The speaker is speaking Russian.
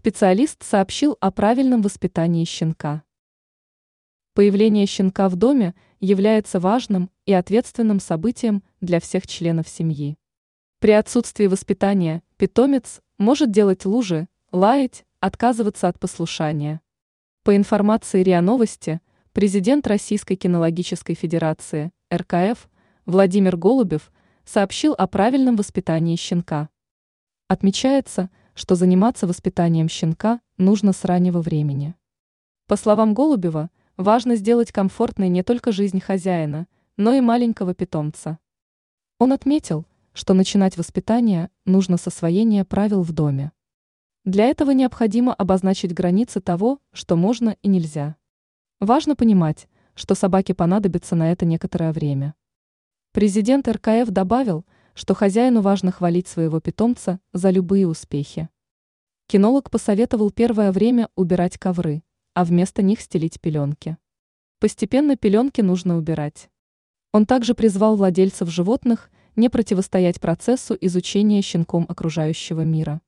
Специалист сообщил о правильном воспитании щенка. Появление щенка в доме является важным и ответственным событием для всех членов семьи. При отсутствии воспитания питомец может делать лужи, лаять, отказываться от послушания. По информации РИА Новости, президент Российской кинологической федерации, РКФ, Владимир Голубев сообщил о правильном воспитании щенка. Отмечается, что заниматься воспитанием щенка нужно с раннего времени. По словам Голубева, важно сделать комфортной не только жизнь хозяина, но и маленького питомца. Он отметил, что начинать воспитание нужно с освоения правил в доме. Для этого необходимо обозначить границы того, что можно и нельзя. Важно понимать, что собаке понадобится на это некоторое время. Президент РКФ добавил, что хозяину важно хвалить своего питомца за любые успехи. Кинолог посоветовал первое время убирать ковры, а вместо них стелить пеленки. Постепенно пеленки нужно убирать. Он также призвал владельцев животных не противостоять процессу изучения щенком окружающего мира.